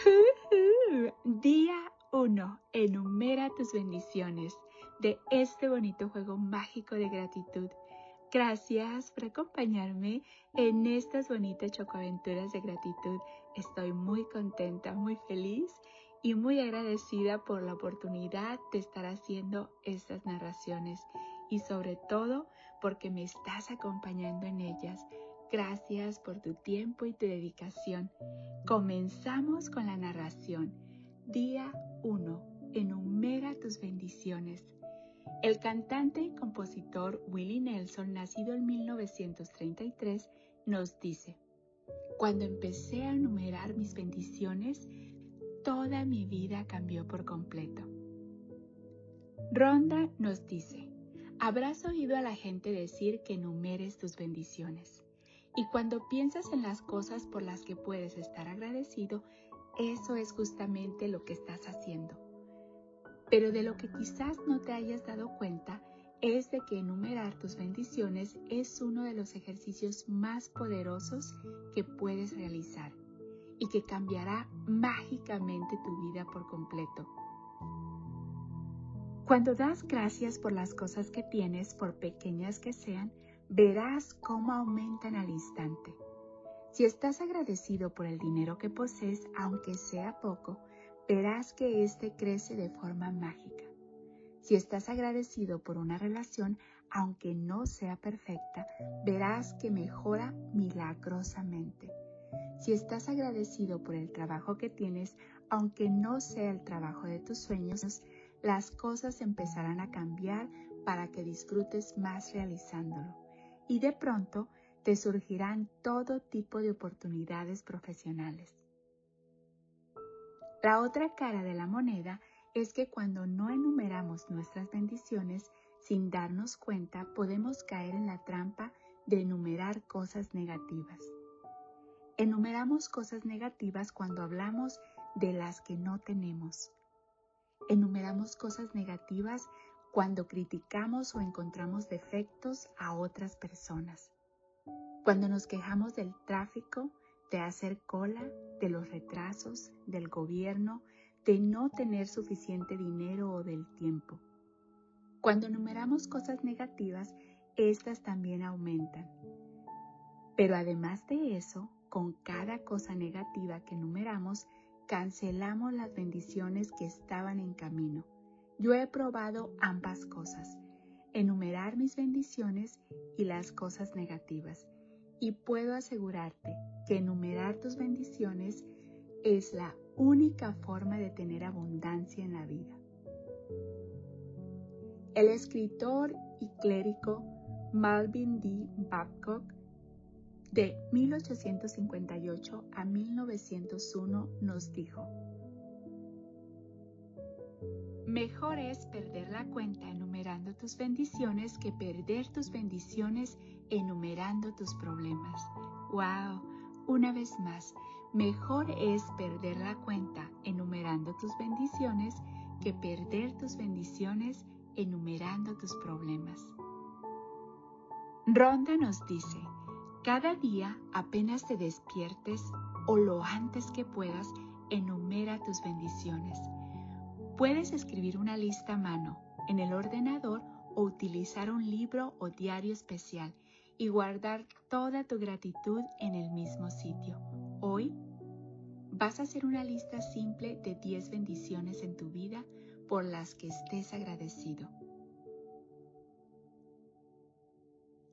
Día 1. Enumera tus bendiciones de este bonito juego mágico de gratitud. Gracias por acompañarme en estas bonitas chocoaventuras de gratitud. Estoy muy contenta, muy feliz y muy agradecida por la oportunidad de estar haciendo estas narraciones y sobre todo porque me estás acompañando en ellas. Gracias por tu tiempo y tu dedicación. Comenzamos con la narración. Día 1. Enumera tus bendiciones. El cantante y compositor Willie Nelson, nacido en 1933, nos dice, Cuando empecé a enumerar mis bendiciones, toda mi vida cambió por completo. Ronda nos dice, Habrás oído a la gente decir que enumeres tus bendiciones. Y cuando piensas en las cosas por las que puedes estar agradecido, eso es justamente lo que estás haciendo. Pero de lo que quizás no te hayas dado cuenta es de que enumerar tus bendiciones es uno de los ejercicios más poderosos que puedes realizar y que cambiará mágicamente tu vida por completo. Cuando das gracias por las cosas que tienes, por pequeñas que sean, verás cómo aumentan al instante. Si estás agradecido por el dinero que posees, aunque sea poco, verás que éste crece de forma mágica. Si estás agradecido por una relación, aunque no sea perfecta, verás que mejora milagrosamente. Si estás agradecido por el trabajo que tienes, aunque no sea el trabajo de tus sueños, las cosas empezarán a cambiar para que disfrutes más realizándolo y de pronto te surgirán todo tipo de oportunidades profesionales. La otra cara de la moneda es que cuando no enumeramos nuestras bendiciones sin darnos cuenta podemos caer en la trampa de enumerar cosas negativas. Enumeramos cosas negativas cuando hablamos de las que no tenemos. Enumeramos cosas negativas cuando criticamos o encontramos defectos a otras personas, cuando nos quejamos del tráfico, de hacer cola, de los retrasos, del gobierno, de no tener suficiente dinero o del tiempo. Cuando enumeramos cosas negativas, estas también aumentan. Pero además de eso, con cada cosa negativa que enumeramos, cancelamos las bendiciones que estaban en camino yo he probado ambas cosas, enumerar mis bendiciones y las cosas negativas, y puedo asegurarte que enumerar tus bendiciones es la única forma de tener abundancia en la vida. El escritor y clérigo Malvin D. Babcock de 1858 a 1901 nos dijo, Mejor es perder la cuenta enumerando tus bendiciones que perder tus bendiciones enumerando tus problemas. ¡Wow! Una vez más, mejor es perder la cuenta enumerando tus bendiciones que perder tus bendiciones enumerando tus problemas. Ronda nos dice, cada día apenas te despiertes o lo antes que puedas, enumera tus bendiciones Puedes escribir una lista a mano en el ordenador o utilizar un libro o diario especial y guardar toda tu gratitud en el mismo sitio. Hoy vas a hacer una lista simple de 10 bendiciones en tu vida por las que estés agradecido.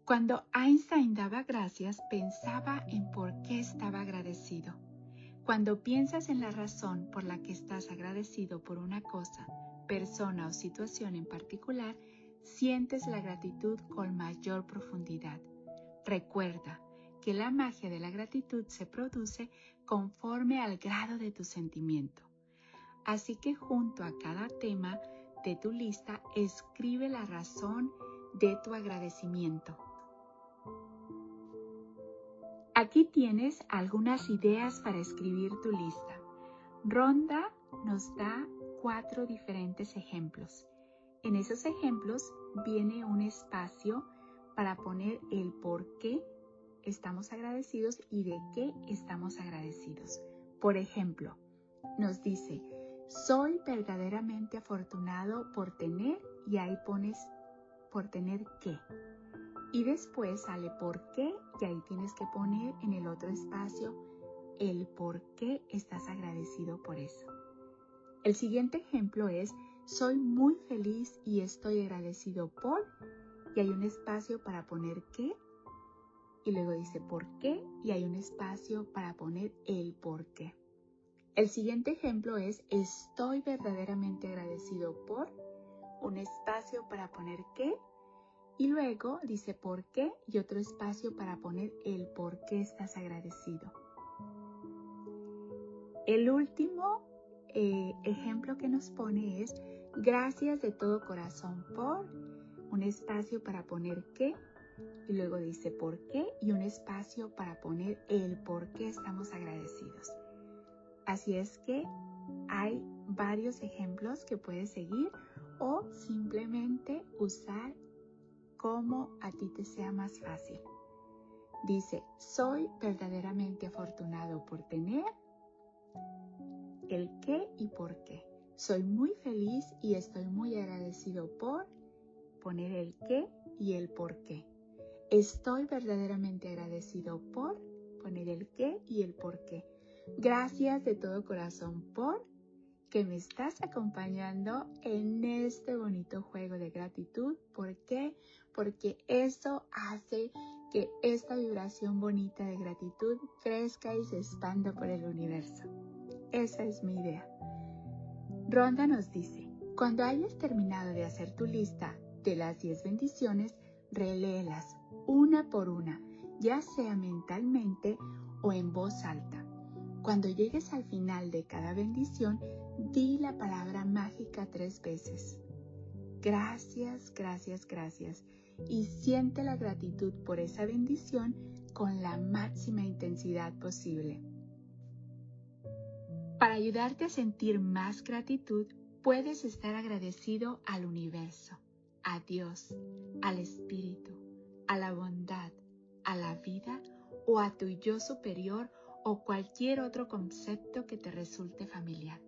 Cuando Einstein daba gracias, pensaba en por qué estaba agradecido. Cuando piensas en la razón por la que estás agradecido por una cosa, persona o situación en particular, sientes la gratitud con mayor profundidad. Recuerda que la magia de la gratitud se produce conforme al grado de tu sentimiento. Así que junto a cada tema de tu lista escribe la razón de tu agradecimiento. Aquí tienes algunas ideas para escribir tu lista. Ronda nos da cuatro diferentes ejemplos. En esos ejemplos viene un espacio para poner el por qué estamos agradecidos y de qué estamos agradecidos. Por ejemplo, nos dice, soy verdaderamente afortunado por tener y ahí pones por tener qué. Y después sale por qué y ahí tienes que poner en el otro espacio el por qué estás agradecido por eso. El siguiente ejemplo es soy muy feliz y estoy agradecido por y hay un espacio para poner qué y luego dice por qué y hay un espacio para poner el por qué. El siguiente ejemplo es estoy verdaderamente agradecido por un espacio para poner qué y luego dice por qué y otro espacio para poner el por qué estás agradecido. El último eh, ejemplo que nos pone es gracias de todo corazón por un espacio para poner qué y luego dice por qué y un espacio para poner el por qué estamos agradecidos. Así es que hay varios ejemplos que puedes seguir o simplemente usar como a ti te sea más fácil. Dice, soy verdaderamente afortunado por tener el qué y por qué. Soy muy feliz y estoy muy agradecido por poner el qué y el por qué. Estoy verdaderamente agradecido por poner el qué y el por qué. Gracias de todo corazón por que me estás acompañando en este bonito juego de gratitud. ¿Por qué? Porque eso hace que esta vibración bonita de gratitud crezca y se expanda por el universo. Esa es mi idea. Ronda nos dice, cuando hayas terminado de hacer tu lista de las 10 bendiciones, reléelas una por una, ya sea mentalmente o en voz alta. Cuando llegues al final de cada bendición, di la palabra mágica tres veces. Gracias, gracias, gracias. Y siente la gratitud por esa bendición con la máxima intensidad posible. Para ayudarte a sentir más gratitud, puedes estar agradecido al universo, a Dios, al Espíritu, a la bondad, a la vida o a tu yo superior o cualquier otro concepto que te resulte familiar.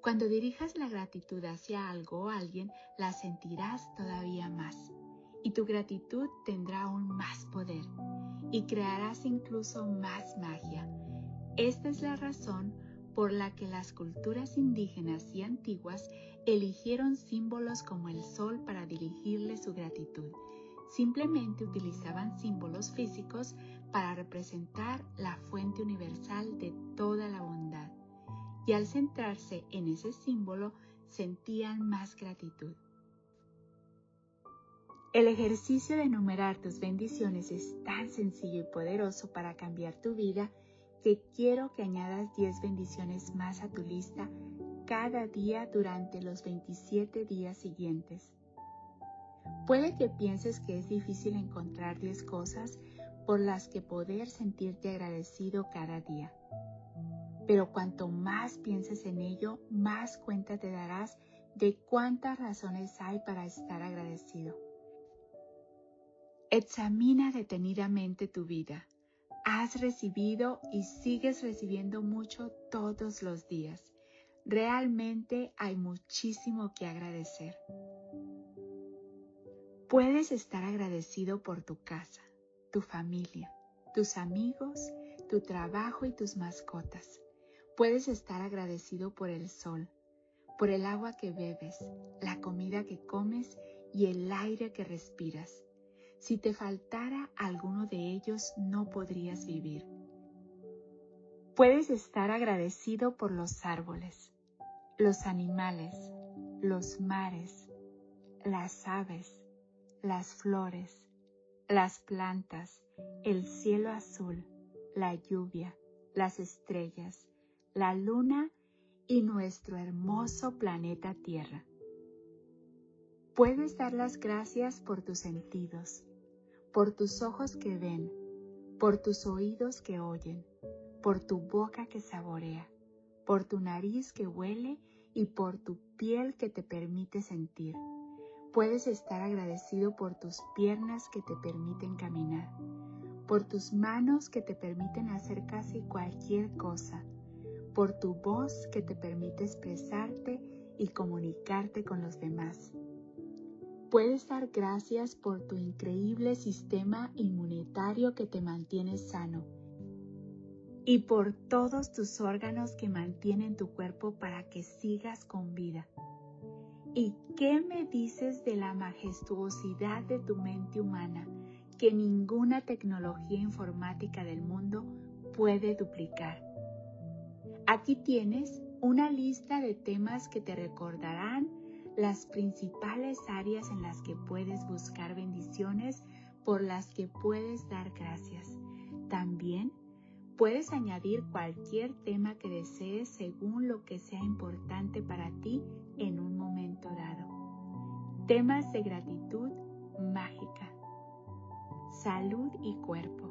Cuando dirijas la gratitud hacia algo o alguien, la sentirás todavía más y tu gratitud tendrá aún más poder y crearás incluso más magia. Esta es la razón por la que las culturas indígenas y antiguas eligieron símbolos como el sol para dirigirle su gratitud Simplemente utilizaban símbolos físicos para representar la fuente universal de toda la bondad. Y al centrarse en ese símbolo sentían más gratitud. El ejercicio de enumerar tus bendiciones es tan sencillo y poderoso para cambiar tu vida que quiero que añadas 10 bendiciones más a tu lista cada día durante los 27 días siguientes. Puede que pienses que es difícil encontrar 10 cosas por las que poder sentirte agradecido cada día. Pero cuanto más pienses en ello, más cuenta te darás de cuántas razones hay para estar agradecido. Examina detenidamente tu vida. Has recibido y sigues recibiendo mucho todos los días. Realmente hay muchísimo que agradecer. Puedes estar agradecido por tu casa, tu familia, tus amigos, tu trabajo y tus mascotas. Puedes estar agradecido por el sol, por el agua que bebes, la comida que comes y el aire que respiras. Si te faltara alguno de ellos, no podrías vivir. Puedes estar agradecido por los árboles, los animales, los mares, las aves, las flores, las plantas, el cielo azul, la lluvia, las estrellas, la luna y nuestro hermoso planeta Tierra. Puedes dar las gracias por tus sentidos, por tus ojos que ven, por tus oídos que oyen, por tu boca que saborea, por tu nariz que huele y por tu piel que te permite sentir Puedes estar agradecido por tus piernas que te permiten caminar, por tus manos que te permiten hacer casi cualquier cosa, por tu voz que te permite expresarte y comunicarte con los demás. Puedes dar gracias por tu increíble sistema inmunitario que te mantiene sano y por todos tus órganos que mantienen tu cuerpo para que sigas con vida. ¿Y qué me dices de la majestuosidad de tu mente humana que ninguna tecnología informática del mundo puede duplicar? Aquí tienes una lista de temas que te recordarán las principales áreas en las que puedes buscar bendiciones por las que puedes dar gracias. También puedes añadir cualquier tema que desees según lo que sea importante para ti en un momento Temas de gratitud mágica. Salud y cuerpo.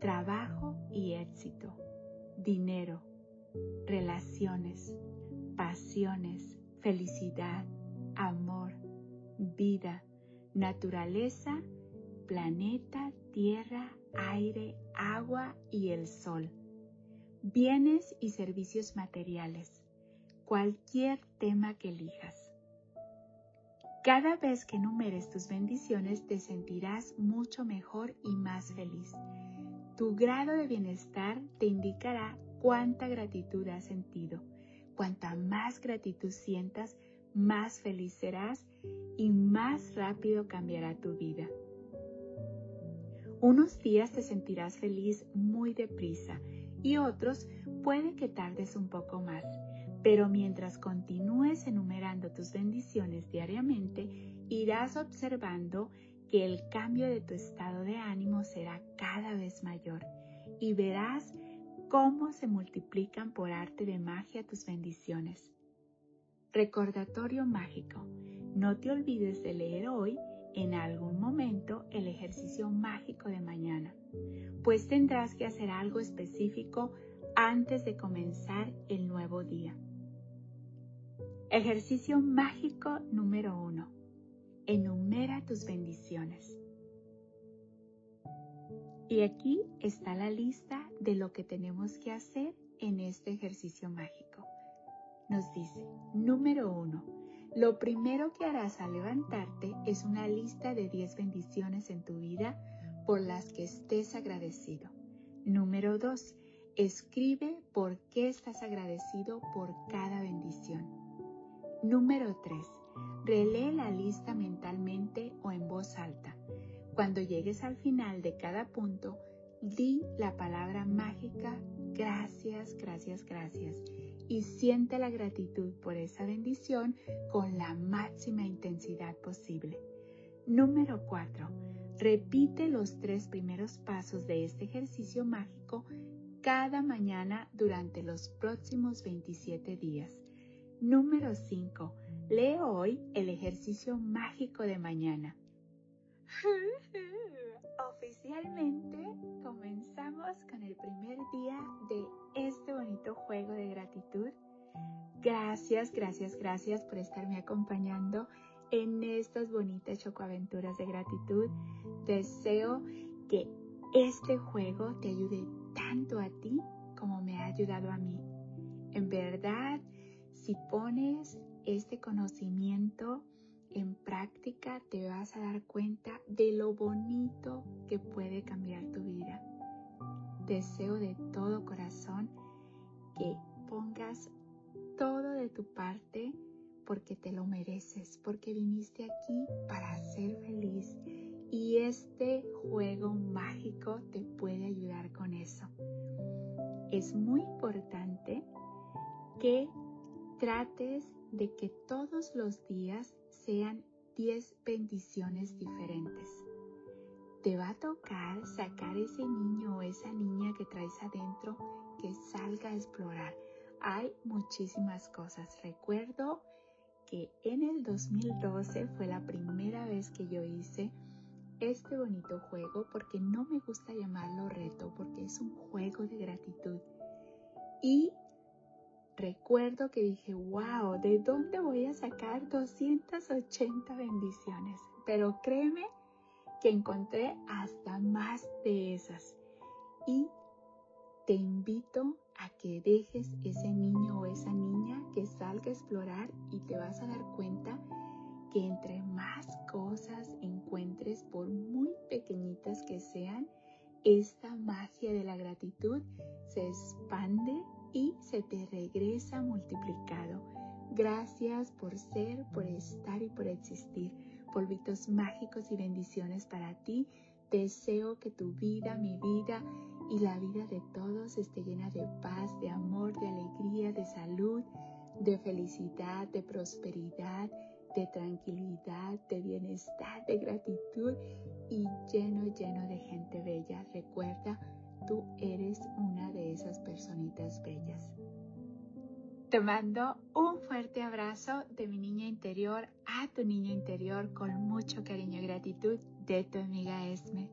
Trabajo y éxito. Dinero, relaciones, pasiones, felicidad, amor, vida, naturaleza, planeta, tierra, aire, agua y el sol, bienes y servicios materiales, cualquier tema que elijas. Cada vez que numeres tus bendiciones te sentirás mucho mejor y más feliz tu grado de bienestar te indicará cuánta gratitud has sentido. Cuanta más gratitud sientas, más feliz serás y más rápido cambiará tu vida. Unos días te sentirás feliz muy deprisa y otros puede que tardes un poco más, pero mientras continúes enumerando tus bendiciones diariamente, irás observando que el cambio de tu estado de ánimo será cada vez mayor y verás cómo se multiplican por arte de magia tus bendiciones. Recordatorio mágico. No te olvides de leer hoy en algún momento el ejercicio mágico de mañana, pues tendrás que hacer algo específico antes de comenzar el nuevo día. Ejercicio mágico número 1 enumera tus bendiciones. Y aquí está la lista de lo que tenemos que hacer en este ejercicio mágico. Nos dice, número uno, lo primero que harás al levantarte es una lista de 10 bendiciones en tu vida por las que estés agradecido. Número 2. Escribe por qué estás agradecido por cada bendición. Número 3. Relee la lista mentalmente o en voz alta. Cuando llegues al final de cada punto, di la palabra mágica gracias, gracias, gracias y siente la gratitud por esa bendición con la máxima intensidad posible. Número 4. Repite los tres primeros pasos de este ejercicio mágico cada mañana durante los próximos 27 días. Número 5. Leo hoy el ejercicio mágico de mañana. Oficialmente comenzamos con el primer día de este bonito juego de gratitud. Gracias, gracias, gracias por estarme acompañando en estas bonitas chocoaventuras de gratitud. Deseo que este juego te ayude tanto a ti como me ha ayudado a mí. En verdad, si pones este conocimiento en práctica te vas a dar cuenta de lo bonito que puede cambiar tu vida. Deseo de todo corazón que pongas todo de tu parte porque te lo mereces, porque viniste aquí para ser feliz y este juego mágico te puede ayudar con eso. Es muy importante que trates de que todos los días sean 10 bendiciones diferentes. Te va a tocar sacar ese niño o esa niña que traes adentro que salga a explorar. Hay muchísimas cosas. Recuerdo que en el 2012 fue la primera vez que yo hice este bonito juego porque no me gusta llamarlo reto porque es un juego de gratitud. Y Recuerdo que dije, wow, ¿de dónde voy a sacar 280 bendiciones? Pero créeme que encontré hasta más de esas. Y te invito a que dejes ese niño o esa niña que salga a explorar y te vas a dar cuenta que entre más cosas encuentres, por muy pequeñitas que sean, esta magia de la gratitud se expande y se te regresa multiplicado. Gracias por ser, por estar y por existir. Polvitos mágicos y bendiciones para ti. Deseo que tu vida, mi vida y la vida de todos esté llena de paz, de amor, de alegría, de salud, de felicidad, de prosperidad, de tranquilidad, de bienestar, de gratitud y lleno, lleno de gente bella. Recuerda, tú eres una de esas personitas bellas. Te mando un fuerte abrazo de mi niña interior a tu niña interior con mucho cariño y gratitud de tu amiga Esme.